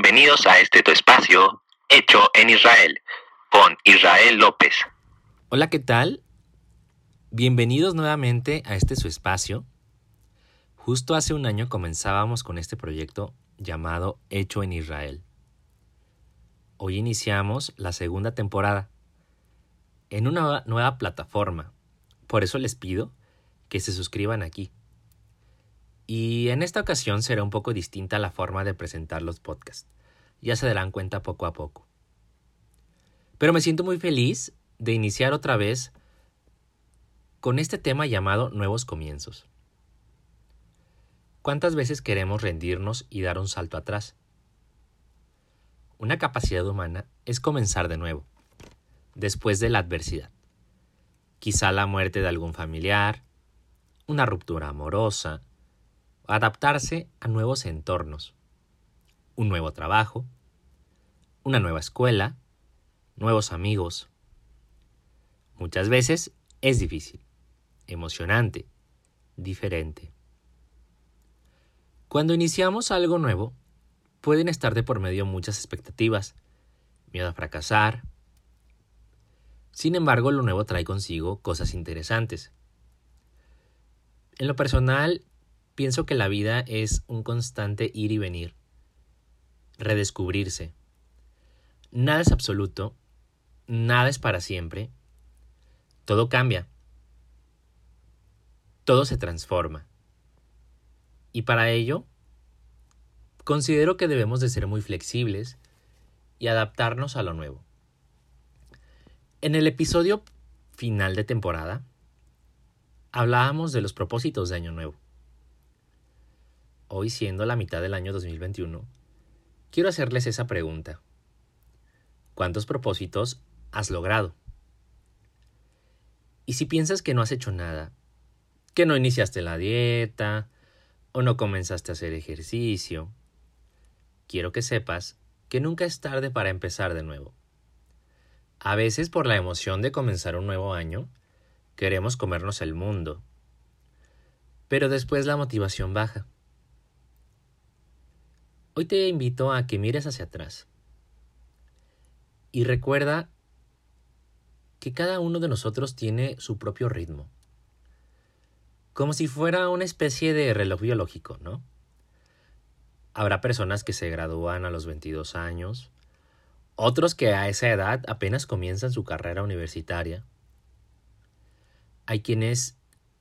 Bienvenidos a este tu espacio, hecho en Israel, con Israel López. Hola, ¿qué tal? Bienvenidos nuevamente a este su espacio. Justo hace un año comenzábamos con este proyecto llamado Hecho en Israel. Hoy iniciamos la segunda temporada en una nueva plataforma. Por eso les pido que se suscriban aquí. Y en esta ocasión será un poco distinta la forma de presentar los podcasts. Ya se darán cuenta poco a poco. Pero me siento muy feliz de iniciar otra vez con este tema llamado nuevos comienzos. ¿Cuántas veces queremos rendirnos y dar un salto atrás? Una capacidad humana es comenzar de nuevo, después de la adversidad. Quizá la muerte de algún familiar, una ruptura amorosa, adaptarse a nuevos entornos, un nuevo trabajo, una nueva escuela, nuevos amigos. Muchas veces es difícil, emocionante, diferente. Cuando iniciamos algo nuevo, pueden estar de por medio muchas expectativas, miedo a fracasar. Sin embargo, lo nuevo trae consigo cosas interesantes. En lo personal, Pienso que la vida es un constante ir y venir, redescubrirse. Nada es absoluto, nada es para siempre. Todo cambia. Todo se transforma. Y para ello, considero que debemos de ser muy flexibles y adaptarnos a lo nuevo. En el episodio final de temporada, hablábamos de los propósitos de Año Nuevo hoy siendo la mitad del año 2021, quiero hacerles esa pregunta. ¿Cuántos propósitos has logrado? Y si piensas que no has hecho nada, que no iniciaste la dieta o no comenzaste a hacer ejercicio, quiero que sepas que nunca es tarde para empezar de nuevo. A veces por la emoción de comenzar un nuevo año, queremos comernos el mundo, pero después la motivación baja Hoy te invito a que mires hacia atrás y recuerda que cada uno de nosotros tiene su propio ritmo, como si fuera una especie de reloj biológico, ¿no? Habrá personas que se gradúan a los 22 años, otros que a esa edad apenas comienzan su carrera universitaria. Hay quienes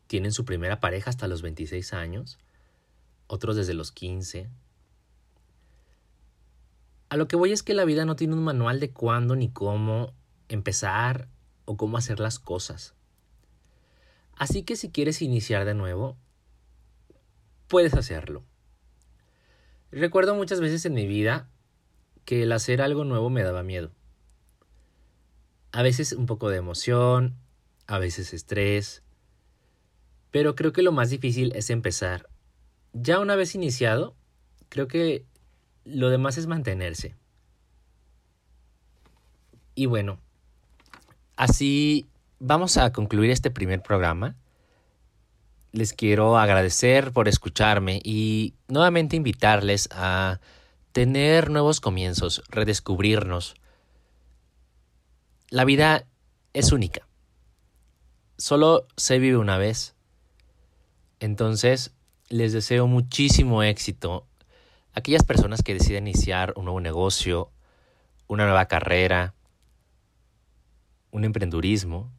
tienen su primera pareja hasta los 26 años, otros desde los 15, a lo que voy es que la vida no tiene un manual de cuándo ni cómo empezar o cómo hacer las cosas. Así que si quieres iniciar de nuevo, puedes hacerlo. Recuerdo muchas veces en mi vida que el hacer algo nuevo me daba miedo. A veces un poco de emoción, a veces estrés, pero creo que lo más difícil es empezar. Ya una vez iniciado, creo que lo demás es mantenerse. Y bueno, así vamos a concluir este primer programa. Les quiero agradecer por escucharme y nuevamente invitarles a tener nuevos comienzos, redescubrirnos. La vida es única. Solo se vive una vez. Entonces, les deseo muchísimo éxito aquellas personas que deciden iniciar un nuevo negocio, una nueva carrera, un emprendurismo,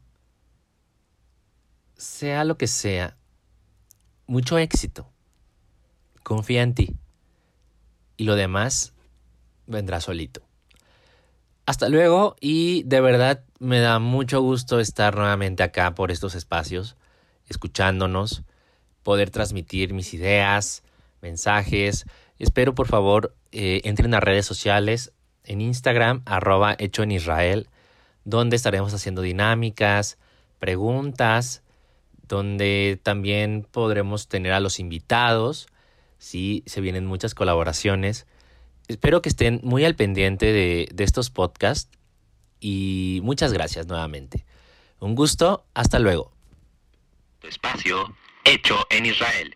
sea lo que sea, mucho éxito. Confía en ti. Y lo demás vendrá solito. Hasta luego y de verdad me da mucho gusto estar nuevamente acá por estos espacios, escuchándonos, poder transmitir mis ideas, mensajes, Espero por favor eh, entren a redes sociales en Instagram arroba hecho en Israel, donde estaremos haciendo dinámicas, preguntas, donde también podremos tener a los invitados, si se vienen muchas colaboraciones. Espero que estén muy al pendiente de, de estos podcasts y muchas gracias nuevamente. Un gusto, hasta luego. Espacio hecho en Israel.